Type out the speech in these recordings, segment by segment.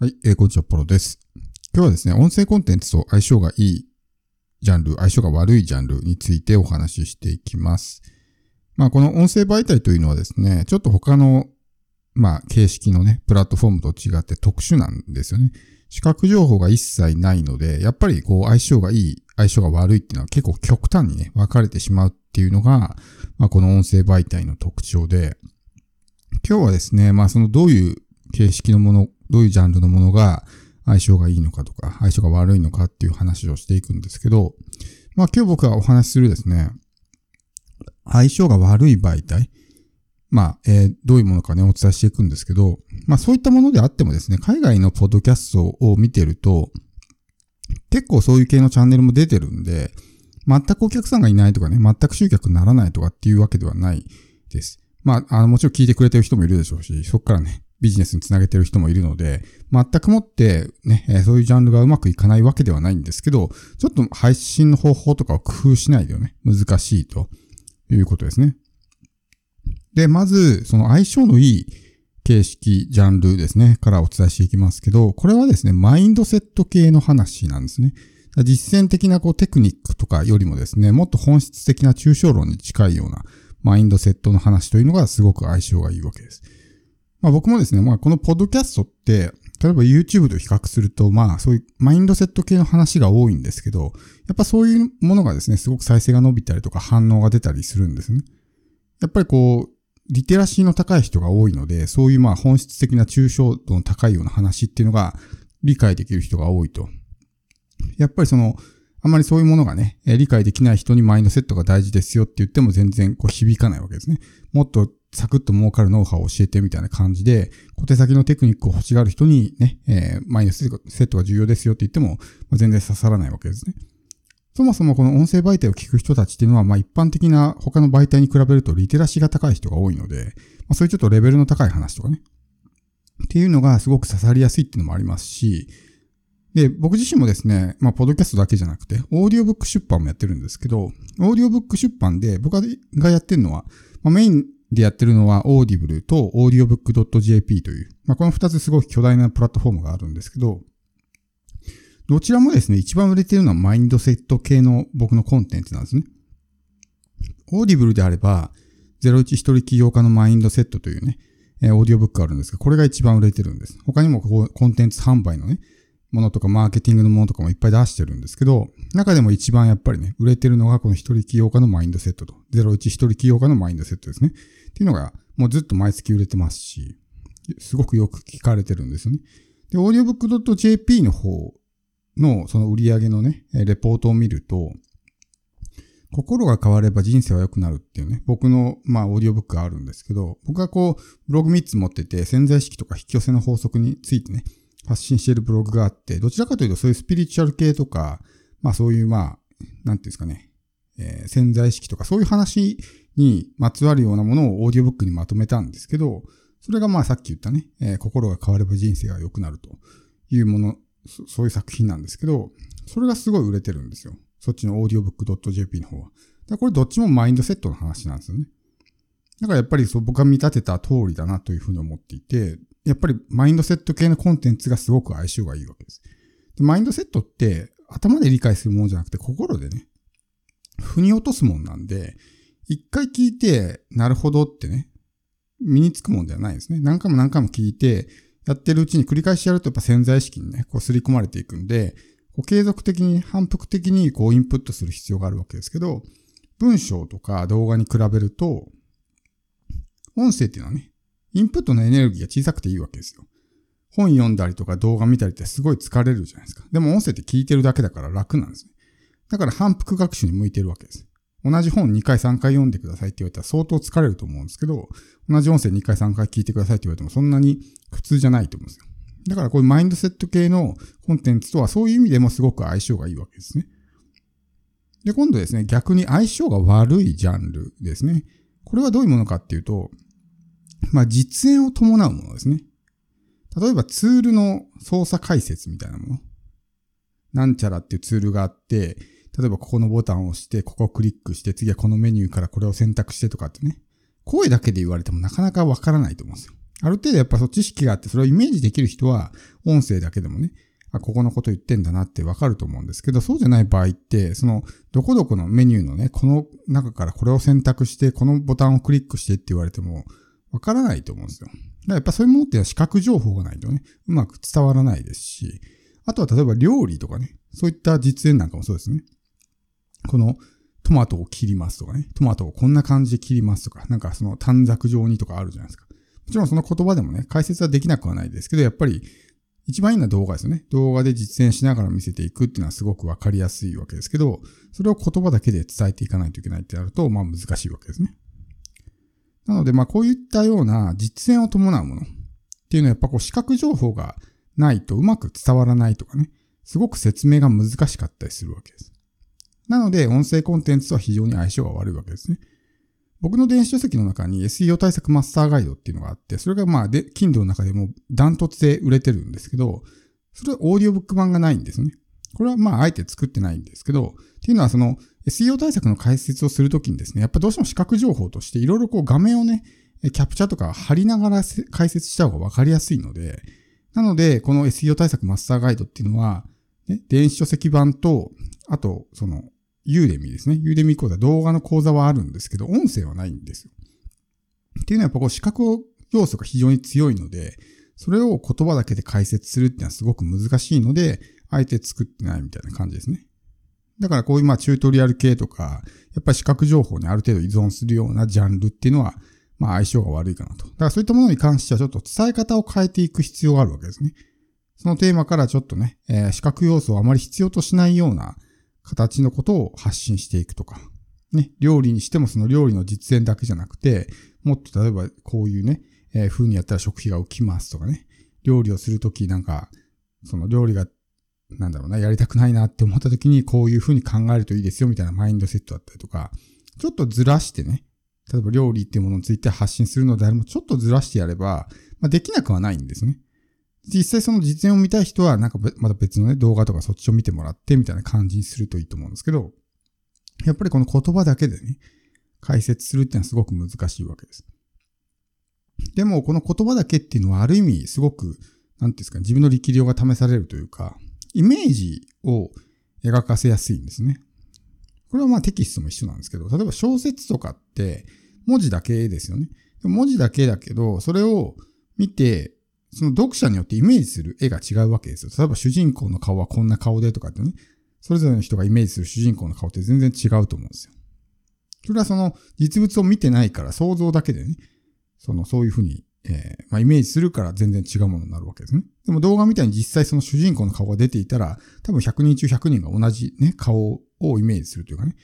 はい、えー、こんにちは、ポロです。今日はですね、音声コンテンツと相性がいいジャンル、相性が悪いジャンルについてお話ししていきます。まあ、この音声媒体というのはですね、ちょっと他の、まあ、形式のね、プラットフォームと違って特殊なんですよね。視覚情報が一切ないので、やっぱりこう、相性がいい、相性が悪いっていうのは結構極端にね、分かれてしまうっていうのが、まあ、この音声媒体の特徴で、今日はですね、まあ、そのどういう形式のものどういうジャンルのものが相性がいいのかとか、相性が悪いのかっていう話をしていくんですけど、まあ今日僕がお話しするですね、相性が悪い媒体、まあ、えー、どういうものかね、お伝えしていくんですけど、まあそういったものであってもですね、海外のポッドキャストを見てると、結構そういう系のチャンネルも出てるんで、全くお客さんがいないとかね、全く集客にならないとかっていうわけではないです。まあ、あの、もちろん聞いてくれてる人もいるでしょうし、そこからね、ビジネスにつなげてる人もいるので、全くもってね、そういうジャンルがうまくいかないわけではないんですけど、ちょっと配信の方法とかを工夫しないとね、難しいということですね。で、まず、その相性のいい形式、ジャンルですね、からお伝えしていきますけど、これはですね、マインドセット系の話なんですね。実践的なこうテクニックとかよりもですね、もっと本質的な抽象論に近いようなマインドセットの話というのがすごく相性がいいわけです。まあ僕もですね、まあこのポッドキャストって、例えば YouTube と比較すると、まあそういうマインドセット系の話が多いんですけど、やっぱそういうものがですね、すごく再生が伸びたりとか反応が出たりするんですね。やっぱりこう、リテラシーの高い人が多いので、そういうまあ本質的な抽象度の高いような話っていうのが理解できる人が多いと。やっぱりその、あんまりそういうものがね、理解できない人にマインドセットが大事ですよって言っても全然こう響かないわけですね。もっとサクッと儲かるノウハウを教えてみたいな感じで、小手先のテクニックを欲しがる人にね、えー、マイナスセットが重要ですよって言っても、まあ、全然刺さらないわけですね。そもそもこの音声媒体を聞く人たちっていうのは、まあ一般的な他の媒体に比べるとリテラシーが高い人が多いので、まあそういうちょっとレベルの高い話とかね。っていうのがすごく刺さりやすいっていうのもありますし、で、僕自身もですね、まあ、ポッドキャストだけじゃなくて、オーディオブック出版もやってるんですけど、オーディオブック出版で僕がやってるのは、まあ、メインでやってるのは、 Audible と audiobook.jp という、まあ、この二つすごく巨大なプラットフォームがあるんですけど、どちらもですね、一番売れてるのはマインドセット系の僕のコンテンツなんですね。 Audible であれば、01一人起業家のマインドセットというね、え、オーディオブックがあるんですが、これが一番売れてるんです。他にもこうコンテンツ販売のね、ものとかマーケティングのものとかもいっぱい出してるんですけど、中でも一番やっぱりね、売れてるのがこの一人起業家のマインドセットと、01一人起業家のマインドセットですね。っていうのが、もうずっと毎月売れてますし、すごくよく聞かれてるんですよね。で、audiobook.jp の方のその売り上げのね、レポートを見ると、心が変われば人生は良くなるっていうね、僕の、まあ、オーディオブックがあるんですけど、僕はこう、ブログ3つ持ってて、潜在意識とか引き寄せの法則についてね、発信しているブログがあって、どちらかというとそういうスピリチュアル系とか、まあそういうまあ、なんていうんですかね、えー、潜在意識とかそういう話にまつわるようなものをオーディオブックにまとめたんですけど、それがまあさっき言ったね、えー、心が変われば人生が良くなるというものそ、そういう作品なんですけど、それがすごい売れてるんですよ。そっちの audiobook.jp の方は。だこれどっちもマインドセットの話なんですよね。だからやっぱりそう僕が見立てた通りだなというふうに思っていて、やっぱりマインドセット系のコンテンツがすごく相性がいいわけです。でマインドセットって頭で理解するものじゃなくて心でね、腑に落とすもんなんで、一回聞いて、なるほどってね、身につくもんではないですね。何回も何回も聞いて、やってるうちに繰り返しやるとやっぱ潜在意識にね、こう刷り込まれていくんで、こう継続的に反復的にこうインプットする必要があるわけですけど、文章とか動画に比べると、音声っていうのはね、インプットのエネルギーが小さくていいわけですよ。本読んだりとか動画見たりってすごい疲れるじゃないですか。でも音声って聞いてるだけだから楽なんですね。だから反復学習に向いてるわけです。同じ本2回3回読んでくださいって言われたら相当疲れると思うんですけど、同じ音声2回3回聞いてくださいって言われてもそんなに苦痛じゃないと思うんですよ。だからこういうマインドセット系のコンテンツとはそういう意味でもすごく相性がいいわけですね。で、今度ですね、逆に相性が悪いジャンルですね。これはどういうものかっていうと、まあ、実演を伴うものですね。例えばツールの操作解説みたいなもの。なんちゃらっていうツールがあって、例えばここのボタンを押して、ここをクリックして、次はこのメニューからこれを選択してとかってね。声だけで言われてもなかなかわからないと思うんですよ。ある程度やっぱそう知識があって、それをイメージできる人は、音声だけでもね、あ、ここのこと言ってんだなってわかると思うんですけど、そうじゃない場合って、その、どこどこのメニューのね、この中からこれを選択して、このボタンをクリックしてって言われても、わからないと思うんですよ。だからやっぱそういうものっていうのは視覚情報がないとね、うまく伝わらないですし、あとは例えば料理とかね、そういった実演なんかもそうですね。このトマトを切りますとかね、トマトをこんな感じで切りますとか、なんかその短冊状にとかあるじゃないですか。もちろんその言葉でもね、解説はできなくはないですけど、やっぱり一番いいのは動画ですよね。動画で実演しながら見せていくっていうのはすごくわかりやすいわけですけど、それを言葉だけで伝えていかないといけないってなると、まあ難しいわけですね。なので、まあこういったような実演を伴うものっていうのはやっぱこう視覚情報がないとうまく伝わらないとかね、すごく説明が難しかったりするわけです。なので、音声コンテンツとは非常に相性が悪いわけですね。僕の電子書籍の中に SEO 対策マスターガイドっていうのがあって、それがまあ、で、Kindle の中でもダントツで売れてるんですけど、それはオーディオブック版がないんですね。これはまあ、あえて作ってないんですけど、っていうのはその SEO 対策の解説をするときにですね、やっぱどうしても視覚情報としていろいろこう画面をね、キャプチャーとか貼りながら解説した方がわかりやすいので、なので、この SEO 対策マスターガイドっていうのは、ね、電子書籍版と、あと、その、ユーデミですね。ユーデミ講座、動画の講座はあるんですけど、音声はないんですよ。っていうのはやっぱこう視覚要素が非常に強いので、それを言葉だけで解説するっていうのはすごく難しいので、あえて作ってないみたいな感じですね。だからこういうまあチュートリアル系とか、やっぱり視覚情報にある程度依存するようなジャンルっていうのは、まあ相性が悪いかなと。だからそういったものに関してはちょっと伝え方を変えていく必要があるわけですね。そのテーマからちょっとね、えー、視覚要素をあまり必要としないような形のことを発信していくとか、ね、料理にしてもその料理の実演だけじゃなくて、もっと例えばこういうね、えー、風にやったら食費が浮きますとかね、料理をするときなんか、その料理が、なんだろうな、やりたくないなって思ったときにこういう風に考えるといいですよみたいなマインドセットだったりとか、ちょっとずらしてね、例えば料理っていうものについて発信するのであれば、ちょっとずらしてやれば、まあ、できなくはないんですね。実際その実演を見たい人は、なんかまた別のね、動画とかそっちを見てもらってみたいな感じにするといいと思うんですけど、やっぱりこの言葉だけでね、解説するっていうのはすごく難しいわけです。でも、この言葉だけっていうのはある意味すごく、なんていうんですか、自分の力量が試されるというか、イメージを描かせやすいんですね。これはまあテキストも一緒なんですけど、例えば小説とかって文字だけですよね。文字だけだけど、それを見て、その読者によってイメージする絵が違うわけですよ。例えば主人公の顔はこんな顔でとかってね、それぞれの人がイメージする主人公の顔って全然違うと思うんですよ。それはその実物を見てないから想像だけでね、そのそういうふうに、えー、まあ、イメージするから全然違うものになるわけですね。でも動画みたいに実際その主人公の顔が出ていたら、多分100人中100人が同じね、顔をイメージするというかね、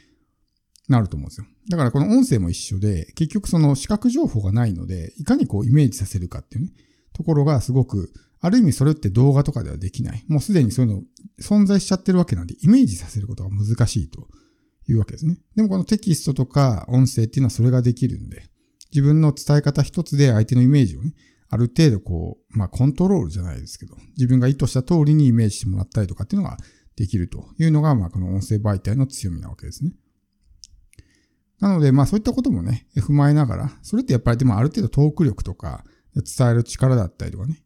なると思うんですよ。だからこの音声も一緒で、結局その視覚情報がないので、いかにこうイメージさせるかっていうね、ところがすごく、ある意味それって動画とかではできない。もうすでにそういうの存在しちゃってるわけなんで、イメージさせることが難しいというわけですね。でもこのテキストとか音声っていうのはそれができるんで、自分の伝え方一つで相手のイメージをね、ある程度こう、まあコントロールじゃないですけど、自分が意図した通りにイメージしてもらったりとかっていうのができるというのが、まあこの音声媒体の強みなわけですね。なので、まあそういったこともね、踏まえながら、それってやっぱりでもある程度トーク力とか、伝える力だったりとかね、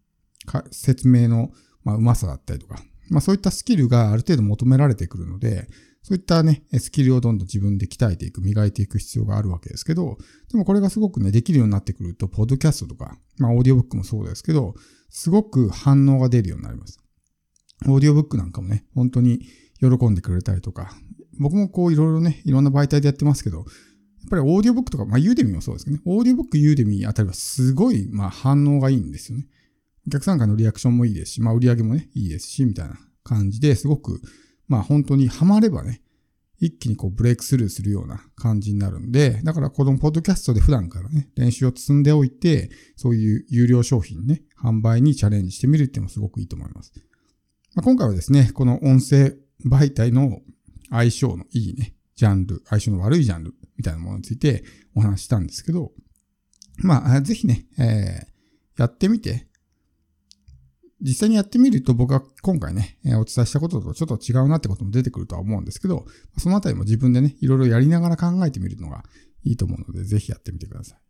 か説明の、まあ、うまさだったりとか、まあそういったスキルがある程度求められてくるので、そういったね、スキルをどんどん自分で鍛えていく、磨いていく必要があるわけですけど、でもこれがすごくね、できるようになってくると、ポッドキャストとか、まあオーディオブックもそうですけど、すごく反応が出るようになります。オーディオブックなんかもね、本当に喜んでくれたりとか、僕もこういろいろね、いろんな媒体でやってますけど、やっぱりオーディオブックとか、まあ、 Udemy もそうですけどね。オーディオブック、 Udemy あたりはすごい、まあ、反応がいいんですよね。お客さんからのリアクションもいいですし、まあ、売り上げもね、いいですし、みたいな感じですごく、まあ、本当にハマればね、一気にこうブレイクスルーするような感じになるんで、だからこのポッドキャストで普段からね、練習を積んでおいて、そういう有料商品ね、販売にチャレンジしてみるっていうのもすごくいいと思います。まあ、今回はですね、この音声媒体の相性のいいね、ジャンル、相性の悪いジャンルみたいなものについてお話したんですけど、まあ、ぜひね、えー、やってみて、実際にやってみると僕は今回ねえ、お伝えしたこととちょっと違うなってことも出てくるとは思うんですけど、そのあたりも自分でね、いろいろやりながら考えてみるのがいいと思うので、ぜひやってみてください。